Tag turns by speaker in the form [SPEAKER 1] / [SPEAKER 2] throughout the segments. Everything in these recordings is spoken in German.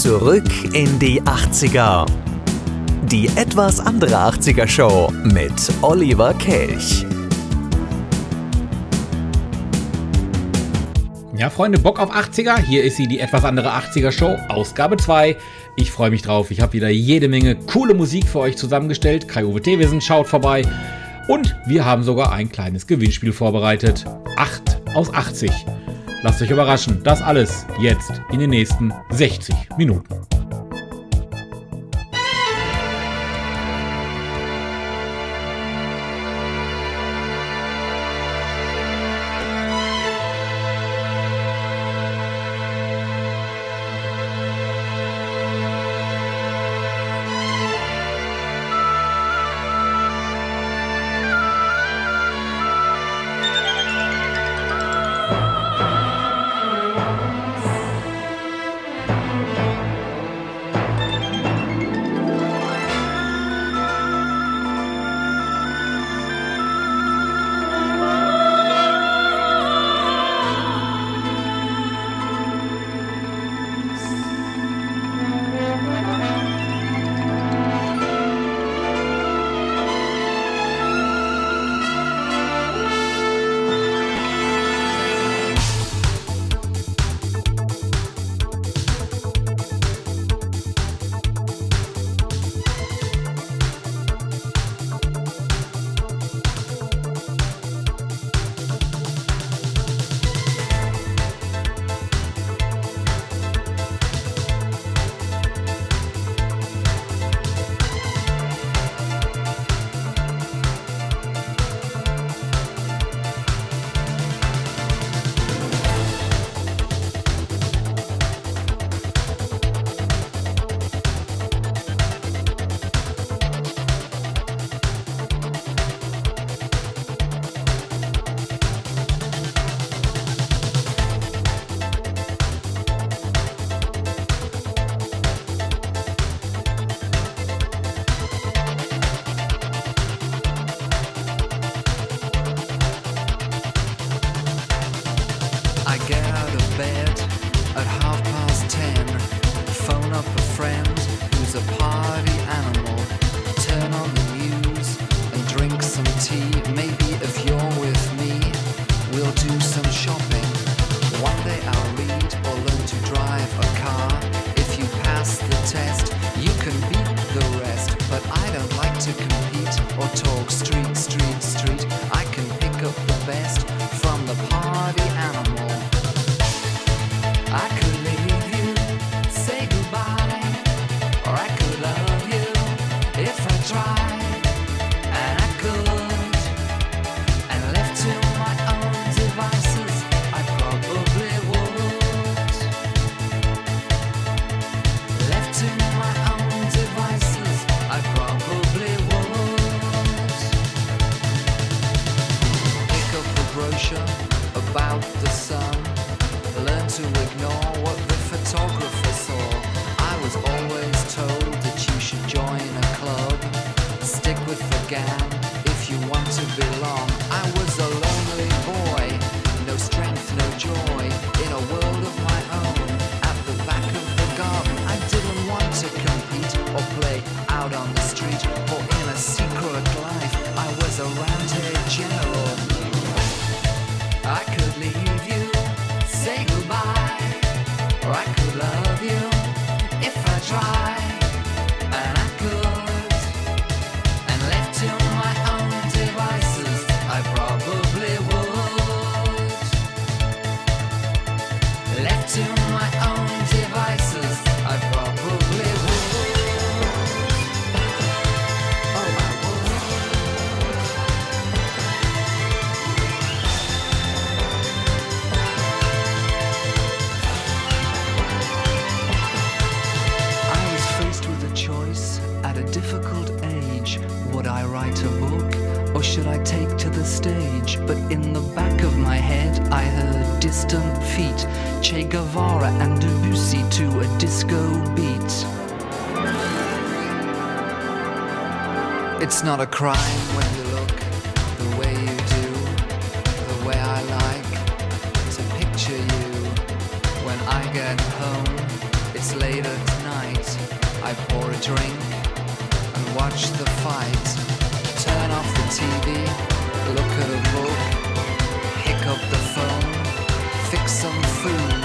[SPEAKER 1] Zurück in die 80er. Die etwas andere 80er Show mit Oliver Kelch.
[SPEAKER 2] Ja, Freunde, Bock auf 80er? Hier ist sie, die etwas andere 80er Show, Ausgabe 2. Ich freue mich drauf. Ich habe wieder jede Menge coole Musik für euch zusammengestellt. Kai-Uwe Thewissen schaut vorbei. Und wir haben sogar ein kleines Gewinnspiel vorbereitet. 8 aus 80. Lasst euch überraschen. Das alles jetzt in den nächsten 60 Minuten.
[SPEAKER 3] Not a crime when you look the way you do, the way I like to picture you. When I get home,
[SPEAKER 2] It's late at night. I pour a drink and watch the fight. Turn off the TV, look at a book, pick up the phone, fix some food.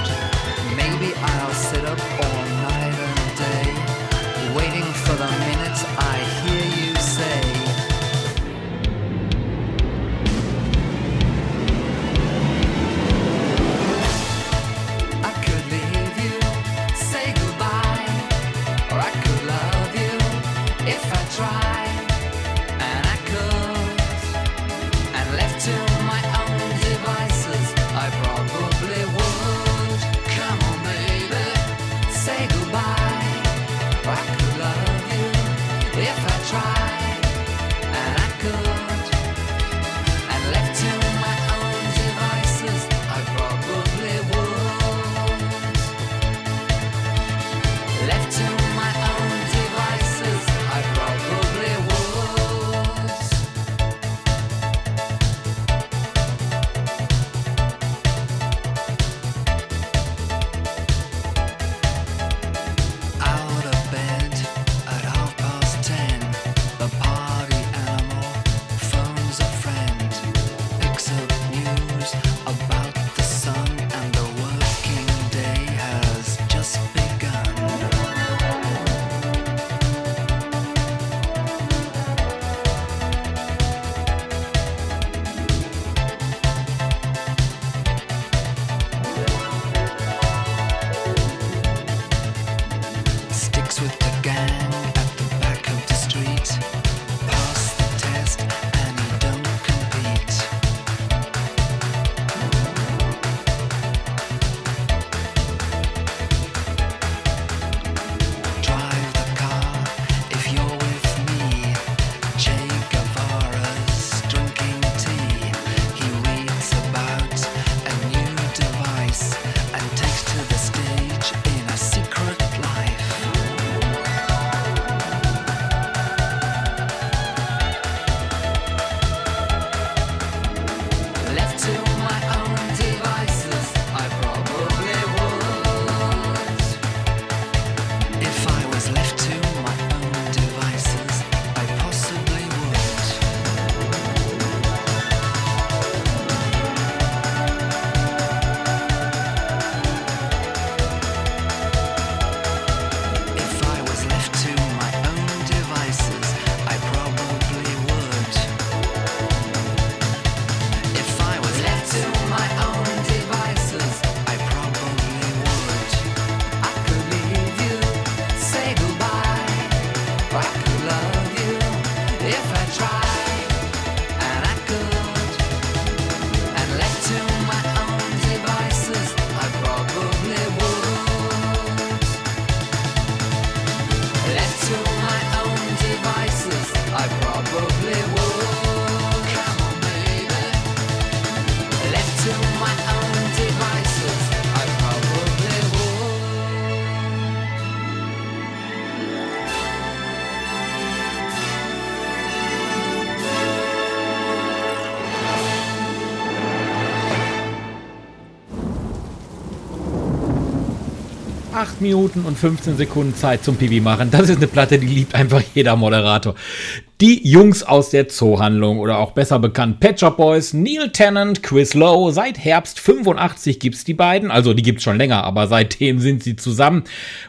[SPEAKER 4] 8 Minuten und 15 Sekunden Zeit zum Pipi machen. Das ist eine Platte, die liebt einfach jeder Moderator. Die Jungs aus der Zoohandlung oder auch besser bekannt Pet Shop Boys, Neil Tennant, Chris Lowe. Seit Herbst 85 gibt's die beiden. Also die gibt's schon länger, aber seitdem sind sie zusammen.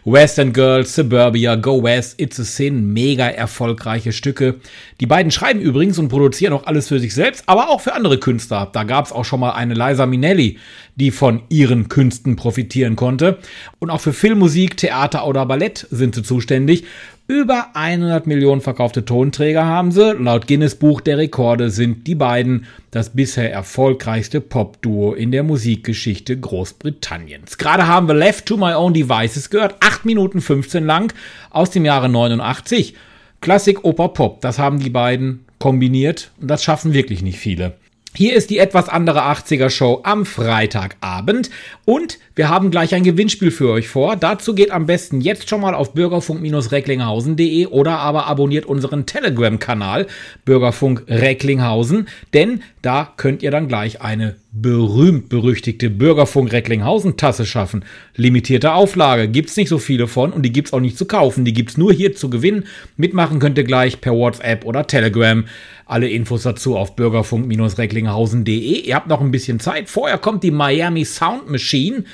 [SPEAKER 4] Western Girls, Suburbia, Go West, It's a Sin. Mega erfolgreiche Stücke. Die beiden schreiben übrigens und produzieren auch alles für sich selbst, aber auch für andere Künstler. Da gab's auch schon mal eine Liza Minnelli, die von ihren Künsten profitieren konnte. Und auch für Filmmusik, Theater oder Ballett sind sie zuständig. Über 100 Millionen verkaufte Tonträger haben sie. Laut Guinness Buch der Rekorde sind die beiden das bisher erfolgreichste Popduo in der Musikgeschichte Großbritanniens. Gerade haben wir Left to My Own Devices gehört, 8 Minuten 15 lang aus dem Jahre 89. Klassik Oper Pop, das haben die beiden kombiniert und das schaffen wirklich nicht viele. Hier ist die etwas andere 80er Show am Freitagabend und wir haben gleich ein Gewinnspiel für euch vor. Dazu geht am besten jetzt schon mal auf bürgerfunk-recklinghausen.de oder aber abonniert unseren Telegram-Kanal Bürgerfunk Recklinghausen, denn da könnt ihr dann gleich eine
[SPEAKER 5] berühmt-berüchtigte Bürgerfunk Recklinghausen-Tasse schaffen. Limitierte Auflage, gibt's nicht so viele von und die gibt's auch nicht zu kaufen. Die gibt's nur hier zu gewinnen. Mitmachen könnt ihr gleich per WhatsApp oder Telegram. Alle Infos dazu auf bürgerfunk-recklinghausen.de. Ihr habt noch ein bisschen Zeit. Vorher kommt die Miami Sound Machine.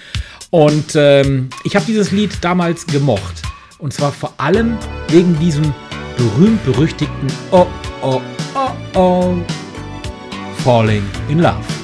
[SPEAKER 5] Und ähm, ich habe dieses Lied damals gemocht. Und zwar vor allem wegen diesem berühmt-berüchtigten Oh, oh, oh, oh. Falling in Love.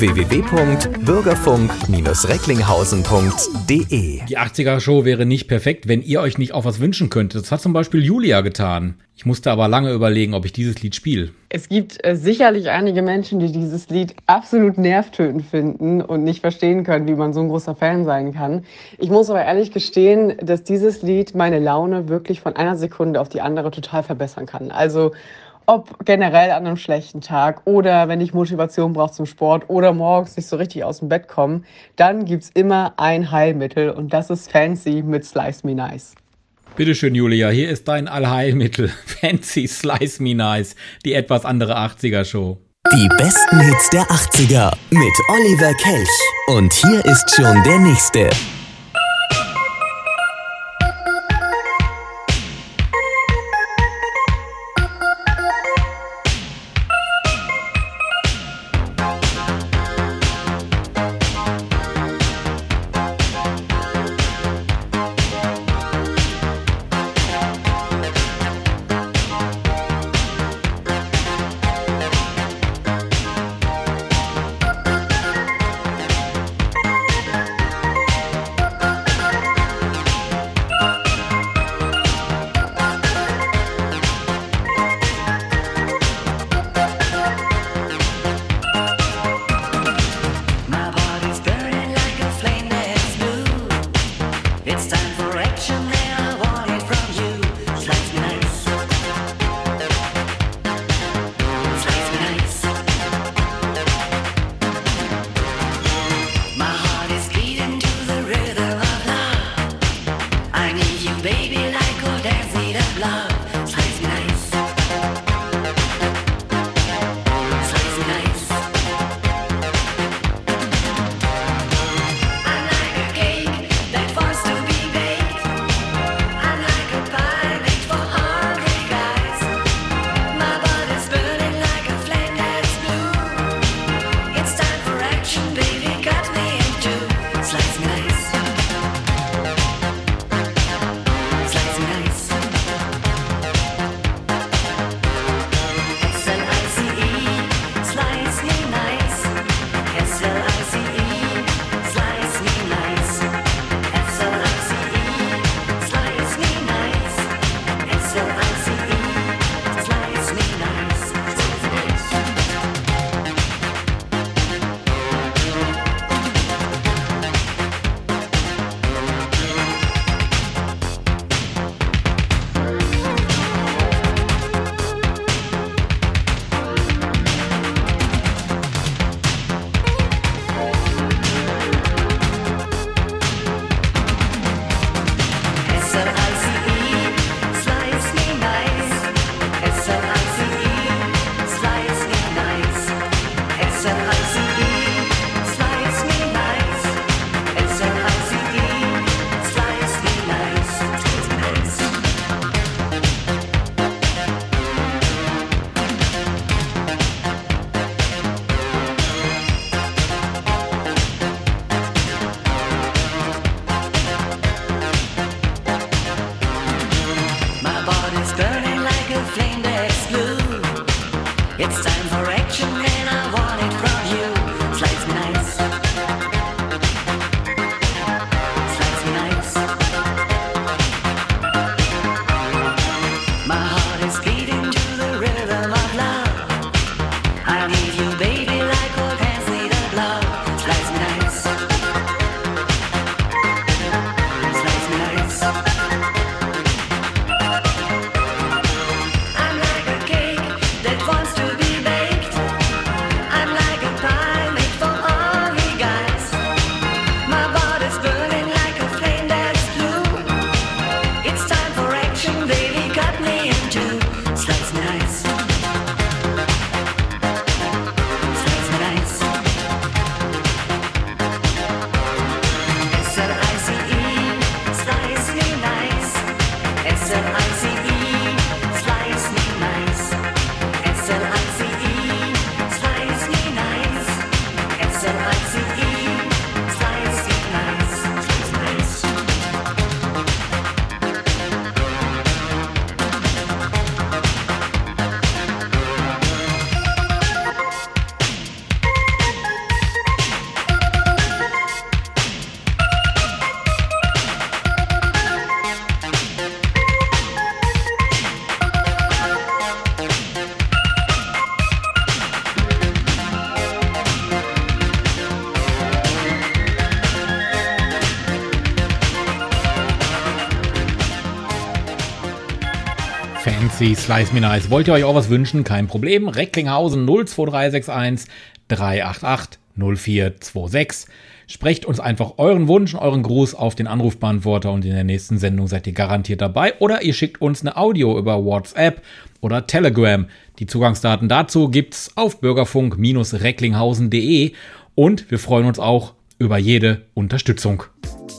[SPEAKER 1] www.bürgerfunk-recklinghausen.de
[SPEAKER 5] Die 80er-Show wäre nicht perfekt, wenn ihr euch nicht auch was wünschen könntet. Das hat zum Beispiel Julia getan. Ich musste aber lange überlegen, ob ich dieses Lied spiele.
[SPEAKER 6] Es gibt äh, sicherlich einige Menschen, die dieses Lied absolut nervtötend finden und nicht verstehen können, wie man so ein großer Fan sein kann. Ich muss aber ehrlich gestehen, dass dieses Lied meine Laune wirklich von einer Sekunde auf die andere total verbessern kann. Also ob generell an einem schlechten Tag oder wenn ich Motivation brauche zum Sport oder morgens nicht so richtig aus dem Bett kommen, dann gibt's immer ein Heilmittel und das ist Fancy mit Slice Me Nice.
[SPEAKER 5] Bitteschön, Julia, hier ist dein Allheilmittel. Fancy Slice Me Nice, die etwas andere 80er-Show.
[SPEAKER 7] Die besten Hits der 80er mit Oliver Kelch. Und hier ist schon der nächste.
[SPEAKER 4] Fancy Slice Me Nice. Wollt ihr euch auch was wünschen? Kein Problem. Recklinghausen 02361 388 0426. Sprecht uns einfach euren Wunsch, euren Gruß auf den Anrufbeantworter und in der nächsten Sendung seid ihr garantiert dabei. Oder ihr schickt uns eine Audio über WhatsApp oder Telegram. Die Zugangsdaten dazu gibt's auf bürgerfunk-recklinghausen.de und wir freuen uns auch über jede Unterstützung.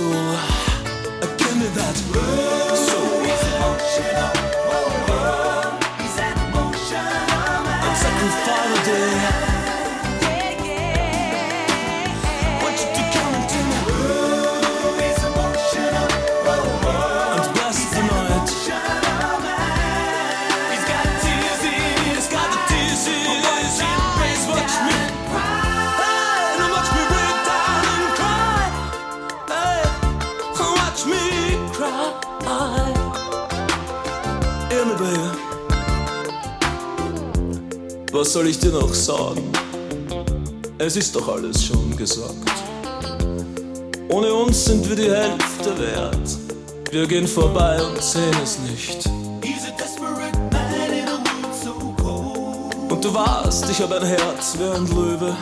[SPEAKER 8] soul. Give me that soul. I'm sacrificing Was soll ich dir noch sagen? Es ist doch alles schon gesagt. Ohne uns sind wir die Hälfte wert. Wir gehen vorbei und sehen es nicht. Und du warst, ich hab ein Herz wie ein Löwe.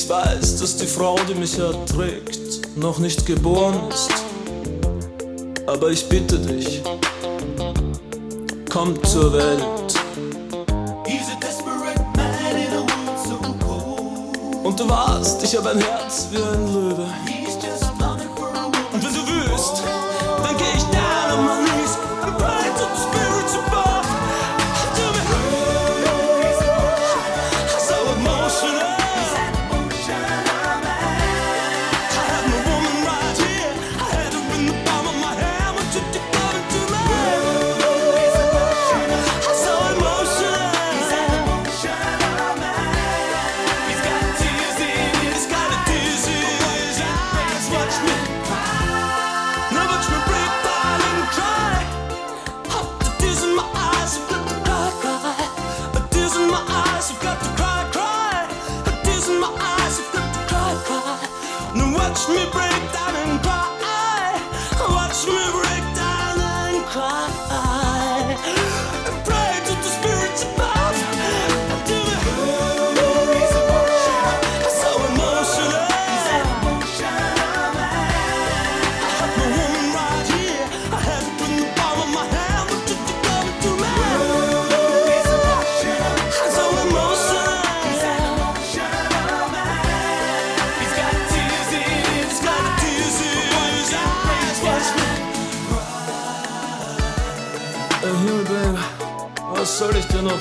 [SPEAKER 8] Ich weiß, dass die Frau, die mich erträgt, noch nicht geboren ist. Aber ich bitte dich, komm zur Welt. Und du warst, ich hab ein Herz wie ein Löwe.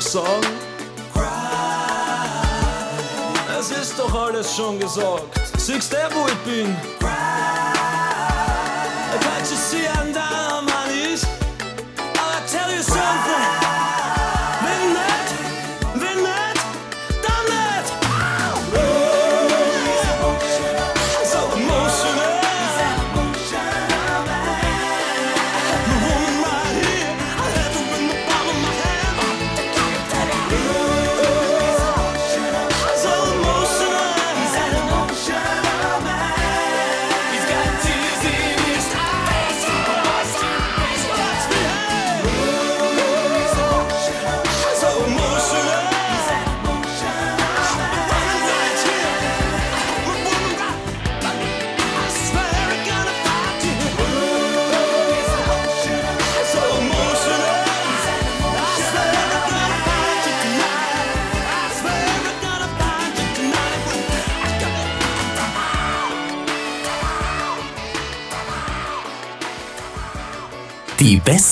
[SPEAKER 8] Sagen? Es ist doch alles schon gesagt. Siehst du, wo ich bin? Can't you see I'm down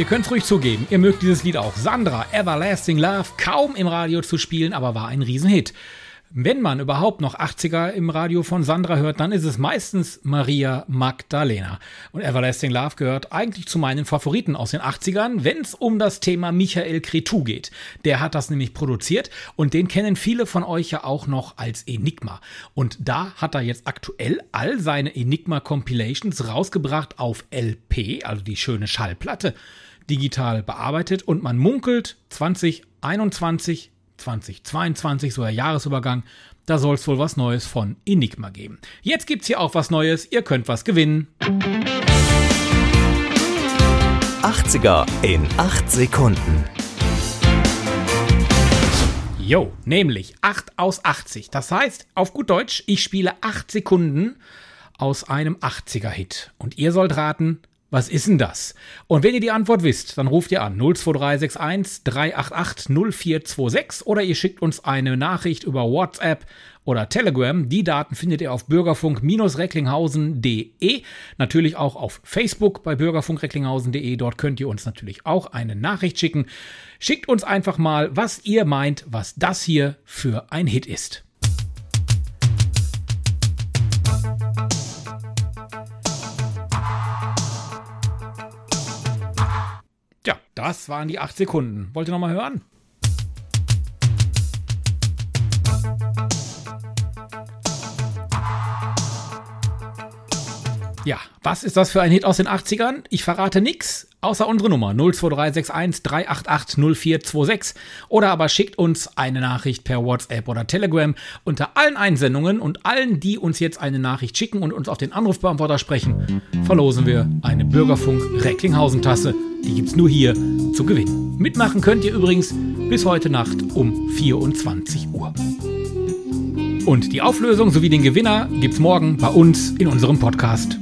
[SPEAKER 4] Ihr könnt's ruhig zugeben, ihr mögt dieses Lied auch. Sandra, Everlasting Love, kaum im Radio zu spielen, aber war ein Riesenhit. Wenn man überhaupt noch 80er im Radio von Sandra hört, dann ist es meistens Maria Magdalena. Und Everlasting Love gehört eigentlich zu meinen Favoriten aus den 80ern, wenn es um das Thema Michael Cretu geht. Der hat das nämlich produziert und den kennen viele von euch ja auch noch als Enigma. Und da hat er jetzt aktuell all seine Enigma Compilations rausgebracht auf LP, also die schöne Schallplatte, digital bearbeitet und man munkelt 2021 2022, so der Jahresübergang, da soll es wohl was Neues von Enigma geben. Jetzt gibt's hier auch was Neues, ihr könnt was gewinnen.
[SPEAKER 5] 80er in 8 Sekunden.
[SPEAKER 4] Jo, nämlich 8 aus 80. Das heißt, auf gut Deutsch, ich spiele 8 Sekunden aus einem 80er-Hit. Und ihr sollt raten, was ist denn das? Und wenn ihr die Antwort wisst, dann ruft ihr an 02361 388 0426 oder ihr schickt uns eine Nachricht über WhatsApp oder Telegram. Die Daten findet ihr auf bürgerfunk-recklinghausen.de. Natürlich auch auf Facebook bei bürgerfunk-recklinghausen.de. Dort könnt ihr uns natürlich auch eine Nachricht schicken. Schickt uns einfach mal, was ihr meint, was das hier für ein Hit ist.
[SPEAKER 9] Das waren die acht Sekunden. Wollt ihr noch mal hören? Ja, was ist das für ein Hit aus den 80ern? Ich verrate nix, außer unsere Nummer 02361 388 0426 oder aber schickt uns eine Nachricht per WhatsApp oder Telegram. Unter allen Einsendungen und allen, die uns jetzt eine Nachricht schicken und uns auf den Anrufbeantworter sprechen, verlosen wir eine Bürgerfunk Recklinghausen Tasse. Die gibt's nur hier zu gewinnen. Mitmachen könnt ihr übrigens bis heute Nacht um 24 Uhr. Und die Auflösung sowie den Gewinner gibt's morgen bei uns in unserem Podcast.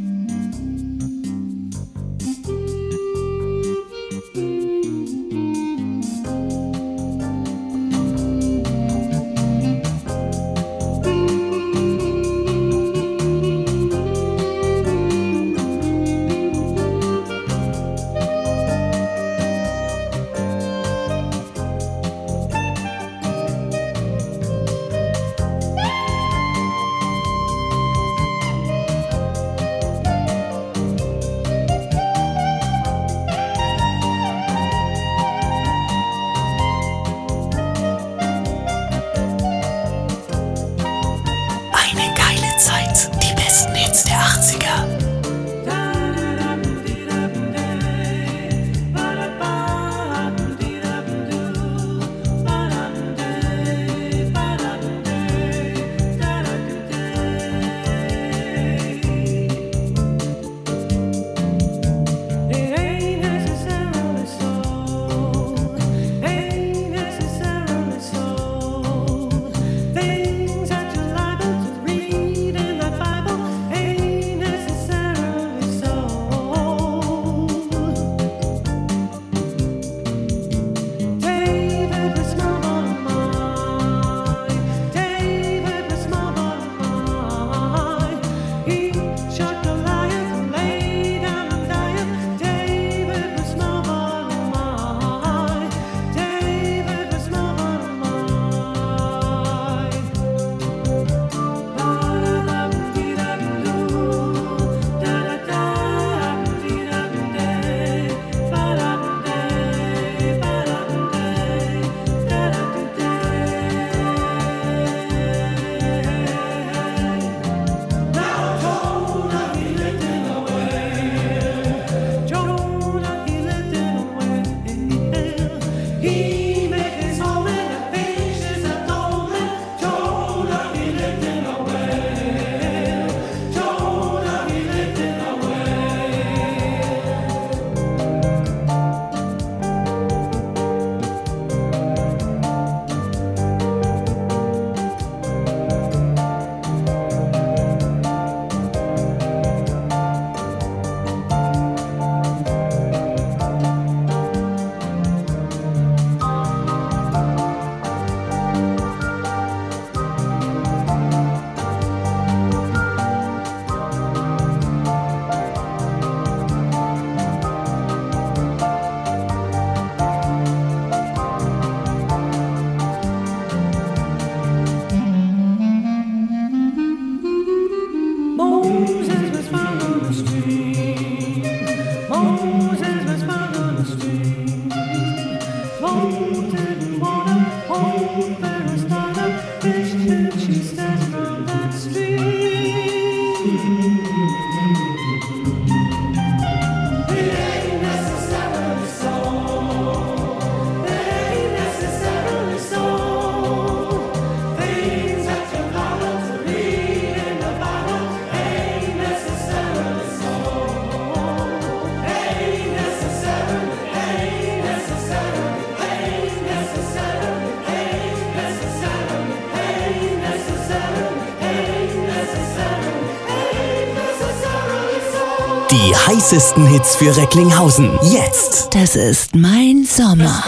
[SPEAKER 1] Die heißesten Hits für Recklinghausen. Jetzt.
[SPEAKER 10] Das ist mein Sommer.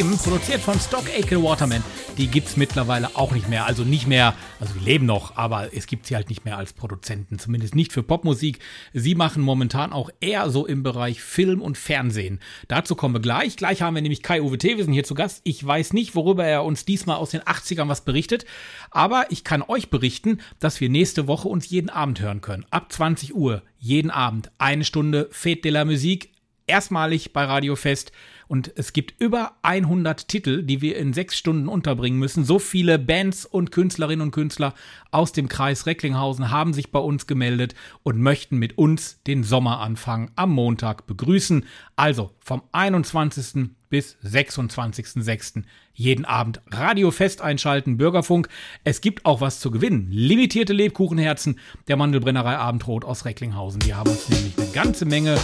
[SPEAKER 4] Kim, produziert von Stock Aitken Waterman. Die gibt's mittlerweile auch nicht mehr. Also nicht mehr, also die leben noch, aber es gibt sie halt nicht mehr als Produzenten. Zumindest nicht für Popmusik. Sie machen momentan auch eher so im Bereich Film und Fernsehen. Dazu kommen wir gleich. Gleich haben wir nämlich Kai-Uwe Thewesen hier zu Gast. Ich weiß nicht, worüber er uns diesmal aus den 80ern was berichtet, aber ich kann euch berichten, dass wir nächste Woche uns jeden Abend hören können. Ab 20 Uhr, jeden Abend, eine Stunde Fête de la Musique erstmalig bei Radio Fest und es gibt über 100 Titel, die wir in sechs Stunden unterbringen müssen. So viele Bands und Künstlerinnen und Künstler aus dem Kreis Recklinghausen haben sich bei uns gemeldet und möchten mit uns den Sommeranfang am Montag begrüßen. Also vom 21. bis 26.06. jeden Abend Radio Fest einschalten, Bürgerfunk. Es gibt auch was zu gewinnen. Limitierte Lebkuchenherzen der Mandelbrennerei Abendrot aus Recklinghausen. Die haben uns nämlich eine ganze Menge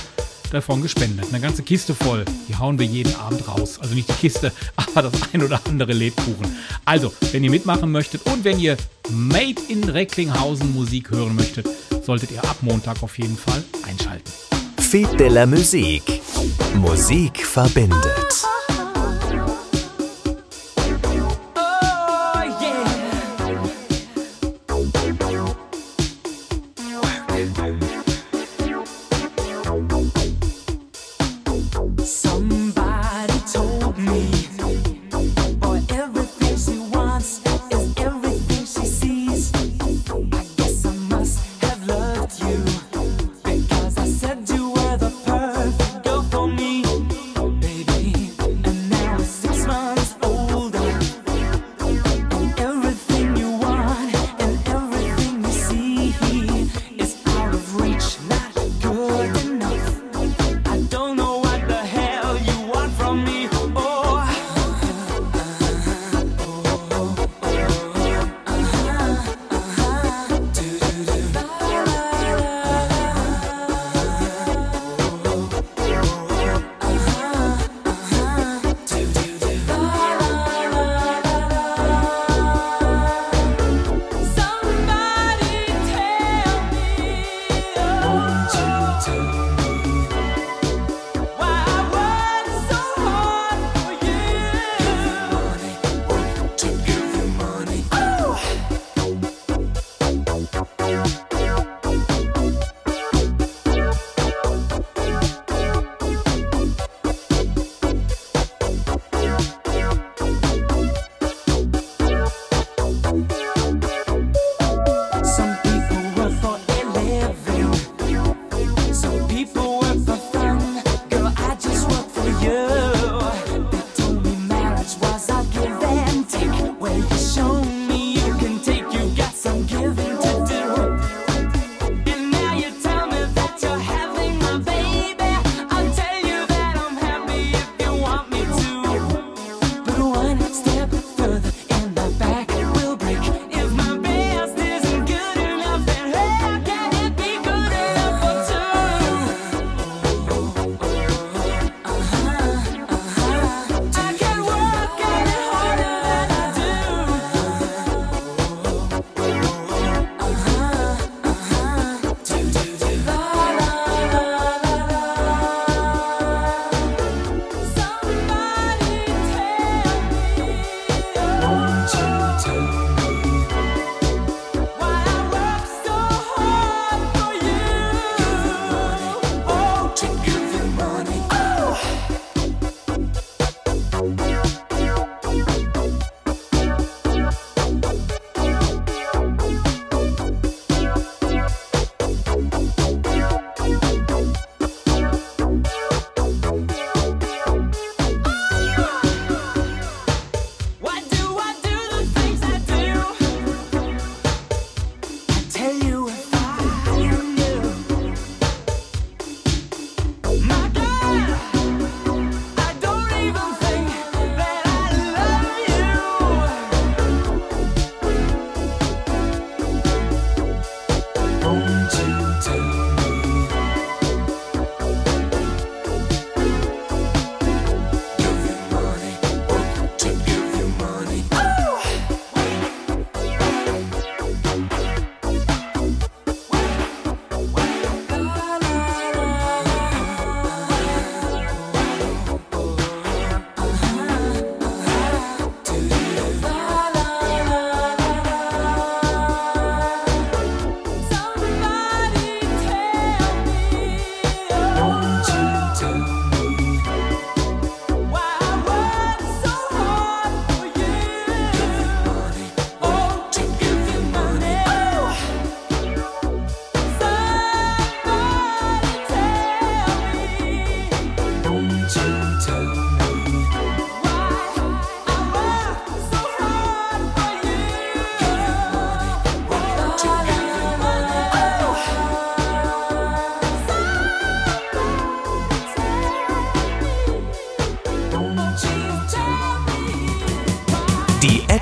[SPEAKER 4] davon gespendet. Eine ganze Kiste voll. Die hauen wir jeden Abend raus. Also nicht die Kiste, aber das ein oder andere Lebkuchen. Also, wenn ihr mitmachen möchtet und wenn ihr Made in Recklinghausen Musik hören möchtet, solltet ihr ab Montag auf jeden Fall einschalten.
[SPEAKER 11] Fête de la Musique. Musik verbindet.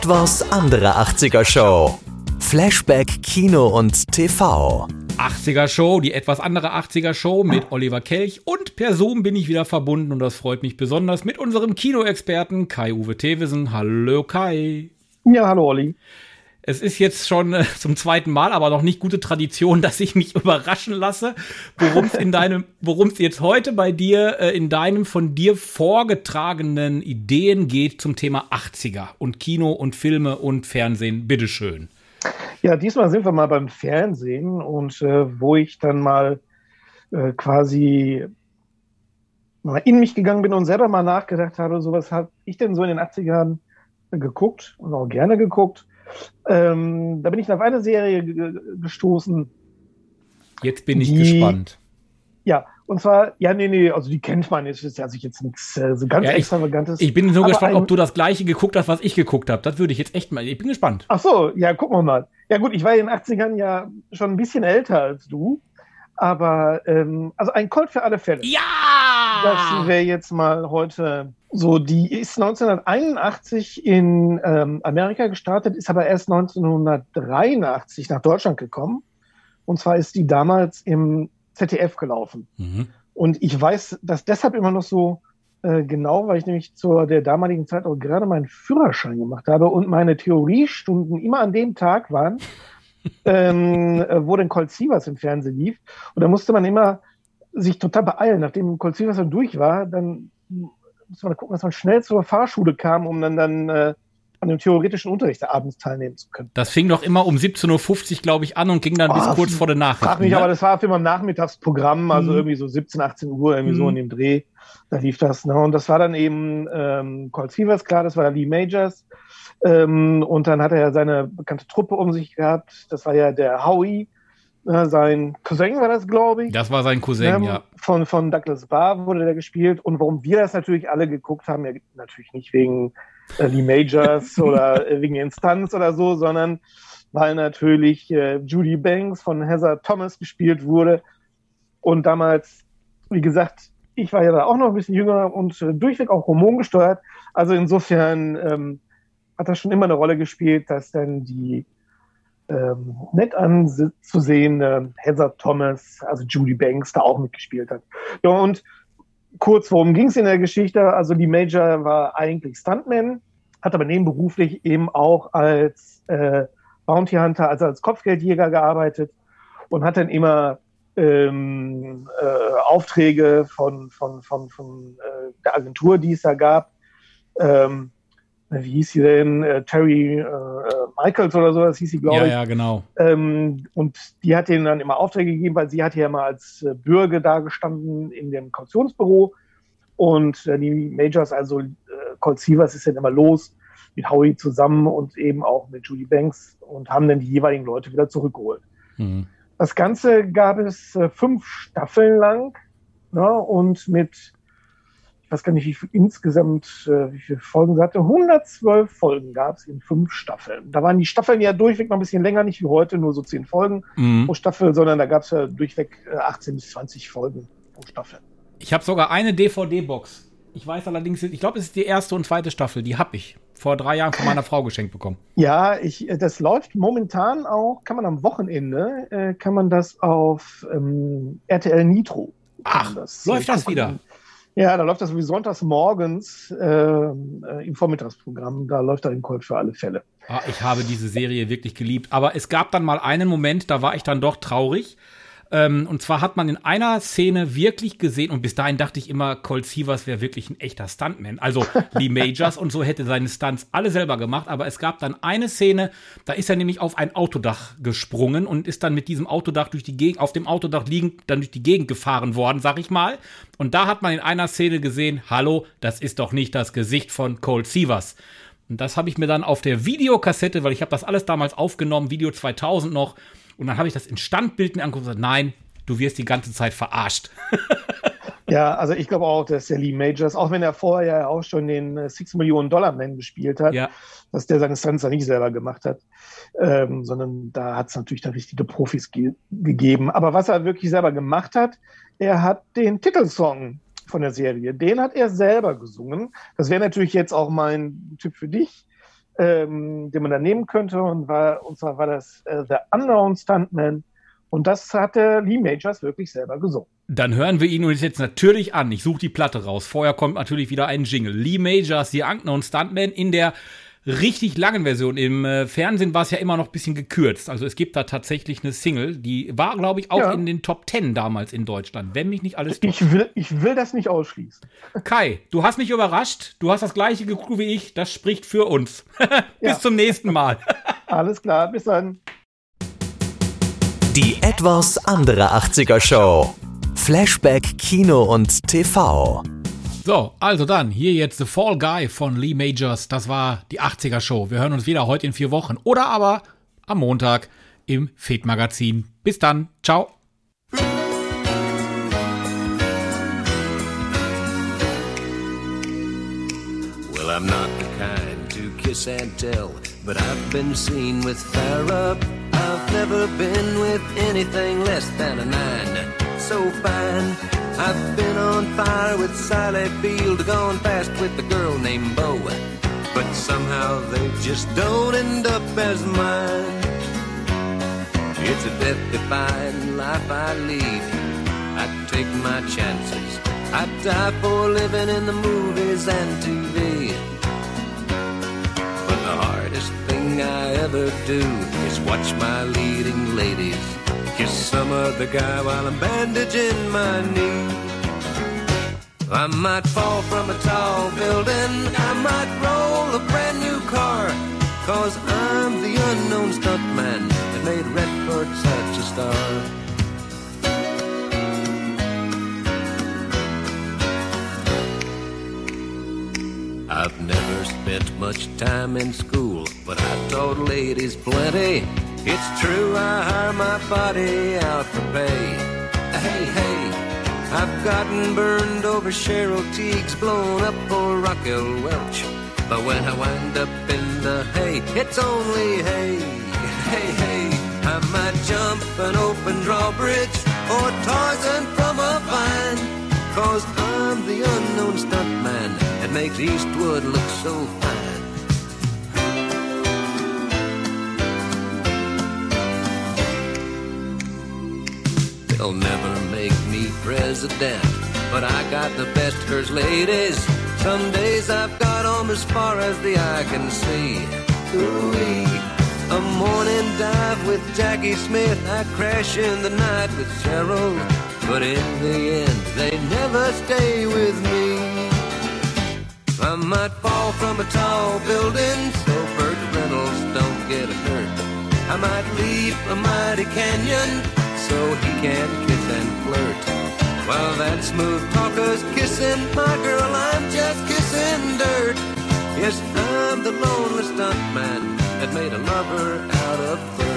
[SPEAKER 5] Etwas andere 80er Show. Flashback Kino und TV.
[SPEAKER 4] 80er Show, die etwas andere 80er Show mit Oliver Kelch und per Zoom bin ich wieder verbunden und das freut mich besonders mit unserem Kinoexperten Kai-Uwe Thewesen. Hallo Kai.
[SPEAKER 12] Ja, hallo Olli.
[SPEAKER 4] Es ist jetzt schon äh, zum zweiten Mal, aber noch nicht gute Tradition, dass ich mich überraschen lasse, worum es in deinem, worum es jetzt heute bei dir äh, in deinem von dir vorgetragenen Ideen geht zum Thema 80er und Kino und Filme und Fernsehen. Bitteschön.
[SPEAKER 12] Ja, diesmal sind wir mal beim Fernsehen und äh, wo ich dann mal äh, quasi mal in mich gegangen bin und selber mal nachgedacht habe, so was habe ich denn so in den 80ern geguckt und auch gerne geguckt. Ähm, da bin ich auf eine Serie ge- gestoßen.
[SPEAKER 4] Jetzt bin ich
[SPEAKER 12] Die-
[SPEAKER 4] gespannt.
[SPEAKER 12] Ja, und zwar, ja, nee, nee, also die kennt man jetzt, ist ja also jetzt nichts äh, so ganz
[SPEAKER 4] Ja, ich-
[SPEAKER 12] extravagantes.
[SPEAKER 4] Ich bin so gespannt,
[SPEAKER 12] ein-
[SPEAKER 4] ob du das gleiche geguckt hast, was ich geguckt habe. Das würde ich jetzt echt mal. Ich bin gespannt.
[SPEAKER 12] Ach so, ja, gucken wir mal. Ja gut, ich war in den 80ern ja schon ein bisschen älter als du, aber ähm, also ein Colt für alle Fälle.
[SPEAKER 4] Ja!
[SPEAKER 12] Das wäre jetzt mal heute so. Die ist 1981 in ähm, Amerika gestartet, ist aber erst 1983 nach Deutschland gekommen. Und zwar ist die damals im ZDF gelaufen.
[SPEAKER 4] Mhm.
[SPEAKER 12] Und ich weiß das deshalb immer noch so äh, genau, weil ich nämlich zu der damaligen Zeit auch gerade meinen Führerschein gemacht habe und meine Theoriestunden immer an dem Tag waren, ähm, äh, wo denn Colt Sievers im Fernsehen lief. Und da musste man immer sich total beeilen. Nachdem Colt Sievers dann durch war, dann musste man gucken, dass man schnell zur Fahrschule kam, um dann, dann äh, an dem theoretischen Unterricht abends teilnehmen zu können.
[SPEAKER 4] Das fing doch immer um 17.50 Uhr, glaube ich, an und ging dann bis
[SPEAKER 12] Oh,
[SPEAKER 4] kurz vor der Nachricht.
[SPEAKER 12] Frag mich, aber das war für mein Nachmittagsprogramm, also
[SPEAKER 4] Mhm.
[SPEAKER 12] irgendwie so 17, 18 Uhr, irgendwie so
[SPEAKER 4] Mhm.
[SPEAKER 12] in dem Dreh. Da lief das. Ne? Und das war dann eben ähm, Colt Sievers, klar, das war der Lee Majors. Ähm, und dann hat er ja seine bekannte Truppe um sich gehabt. Das war ja der Howie, sein Cousin war das, glaube ich.
[SPEAKER 4] Das war sein Cousin,
[SPEAKER 12] Ähm,
[SPEAKER 4] ja.
[SPEAKER 12] Von, von Douglas Barr wurde der gespielt. Und warum wir das natürlich alle geguckt haben, ja, natürlich nicht wegen äh, Lee Majors oder äh, wegen Instanz oder so, sondern weil natürlich äh, Judy Banks von Heather Thomas gespielt wurde. Und damals, wie gesagt, ich war ja da auch noch ein bisschen jünger und äh, durchweg auch hormongesteuert. Also insofern ähm, hat das schon immer eine Rolle gespielt, dass dann die ähm, nett anzusehende Heather Thomas, also Judy Banks, da auch mitgespielt hat. Ja, und kurz, worum ging es in der Geschichte? Also die Major war eigentlich Stuntman, hat aber nebenberuflich eben auch als äh, Bounty Hunter, also als Kopfgeldjäger gearbeitet und hat dann immer ähm, äh, Aufträge von, von, von, von äh, der Agentur, die es da gab. Ähm, wie hieß sie denn? Äh, Terry äh, äh, Michaels oder so, das hieß sie, glaube
[SPEAKER 4] Ja,
[SPEAKER 12] ich.
[SPEAKER 4] ja, genau.
[SPEAKER 12] Ähm, und die hat denen dann immer Aufträge gegeben, weil sie hat ja mal als äh, Bürger da gestanden in dem Kautionsbüro. Und äh, die Majors, also äh, Colt Sievers ist dann immer los mit Howie zusammen und eben auch mit Judy Banks und haben dann die jeweiligen Leute wieder zurückgeholt.
[SPEAKER 4] Mhm.
[SPEAKER 12] Das Ganze gab es äh, fünf Staffeln lang ne, und mit, weiß gar nicht, wie viel insgesamt, äh, wie viele Folgen sie hatte. 112 Folgen gab es in fünf Staffeln. Da waren die Staffeln ja durchweg noch ein bisschen länger, nicht wie heute, nur so zehn Folgen
[SPEAKER 4] Mhm.
[SPEAKER 12] pro Staffel, sondern da gab es ja durchweg äh, 18 bis 20 Folgen pro Staffel.
[SPEAKER 4] Ich habe sogar eine DVD-Box. Ich weiß allerdings, ich glaube, es ist die erste und zweite Staffel. Die habe ich vor drei Jahren von meiner Frau geschenkt bekommen.
[SPEAKER 12] Ja, ich, äh, das läuft momentan auch, kann man am Wochenende, äh, kann man das auf ähm, RTL Nitro. man das,
[SPEAKER 4] läuft
[SPEAKER 12] äh,
[SPEAKER 4] das wieder?
[SPEAKER 12] Ja, da läuft das wie sonntags morgens ähm, äh, im Vormittagsprogramm. Da läuft da in Colt für alle Fälle.
[SPEAKER 4] Ah, ich habe diese Serie wirklich geliebt. Aber es gab dann mal einen Moment, da war ich dann doch traurig. Ähm, und zwar hat man in einer Szene wirklich gesehen, und bis dahin dachte ich immer, Colt Sievers wäre wirklich ein echter Stuntman. Also Lee Majors und so hätte seine Stunts alle selber gemacht. Aber es gab dann eine Szene, da ist er nämlich auf ein Autodach gesprungen und ist dann mit diesem Autodach durch die Gegend, auf dem Autodach liegend, dann durch die Gegend gefahren worden, sag ich mal. Und da hat man in einer Szene gesehen, hallo, das ist doch nicht das Gesicht von Colt Sievers. Und das habe ich mir dann auf der Videokassette, weil ich habe das alles damals aufgenommen, Video 2000 noch. Und dann habe ich das in Standbild mir angeguckt und gesagt, nein, du wirst die ganze Zeit verarscht.
[SPEAKER 12] Ja, also ich glaube auch, dass der Lee Majors, auch wenn er vorher ja auch schon den äh, Six Millionen Dollar Man gespielt hat,
[SPEAKER 4] Ja.
[SPEAKER 12] dass der seine Stunts da nicht selber gemacht hat, ähm, sondern da hat es natürlich da richtige Profis ge gegeben. Aber was er wirklich selber gemacht hat, er hat den Titelsong von der Serie, den hat er selber gesungen. Das wäre natürlich jetzt auch mein Tipp für dich, ähm, den man da nehmen könnte. Und, war, und zwar war das äh, The Unknown Stuntman. Und das hat der Lee Majors wirklich selber gesungen.
[SPEAKER 4] Dann hören wir ihn uns jetzt natürlich an. Ich suche die Platte raus. Vorher kommt natürlich wieder ein Jingle. Lee Majors, The Unknown Stuntman in der richtig langen Version. Im äh, Fernsehen war es ja immer noch ein bisschen gekürzt. Also es gibt da tatsächlich eine Single, die war, glaube ich, auch
[SPEAKER 12] Ja.
[SPEAKER 4] in den Top 10 damals in Deutschland, wenn mich nicht alles täuscht.
[SPEAKER 12] Ich will, ich will das nicht ausschließen.
[SPEAKER 4] Kai, du hast mich überrascht. Du hast das gleiche geguckt wie ich. Das spricht für uns. Bis
[SPEAKER 12] Ja.
[SPEAKER 4] zum nächsten Mal.
[SPEAKER 12] Alles klar, bis dann.
[SPEAKER 5] Die etwas andere 80er Show. Flashback Kino und TV.
[SPEAKER 4] So, also dann, hier jetzt The Fall Guy von Lee Majors. Das war die 80er Show. Wir hören uns wieder heute in vier Wochen oder aber am Montag im Fed Magazin. Bis dann. Ciao.
[SPEAKER 13] Well, I'm not the kind to kiss and tell, but I've been seen with fire up. I've never been with anything less than a nine. So fine, I've been on fire with Sally Field, gone fast with a girl named Bo. But somehow they just don't end up as mine. It's a death-defying life I lead. I take my chances. I die for living in the movies and TV. But the hardest thing I ever do is watch my leading ladies kiss some other guy while I'm bandaging my knee. I might fall from a tall building. I might roll a brand new car. Cause I'm the unknown stuntman that made Redford such a star. I've never spent much time in school, but I taught ladies plenty. It's true, I hire my body out for pay. Hey, hey, I've gotten burned over Cheryl Teagues, blown up for Raquel Welch. But when I wind up in the hay, it's only hay. Hey, hey, I might jump an open drawbridge or Tarzan from a vine. Cause I'm the unknown stuntman that makes Eastwood look so fine. They'll never make me president, but I got the best first ladies. Some days I've got 'em as far as the eye can see. Ooh-wee. A morning dive with Jackie Smith. I crash in the night with Cheryl. But in the end, they never stay with me. I might fall from a tall building so Burt Reynolds don't get hurt. I might leap a mighty canyon so he can kiss and flirt. While that smooth talker's kissing my girl, I'm just kissing dirt. Yes, I'm the lonely stuntman that made a lover out of Bert.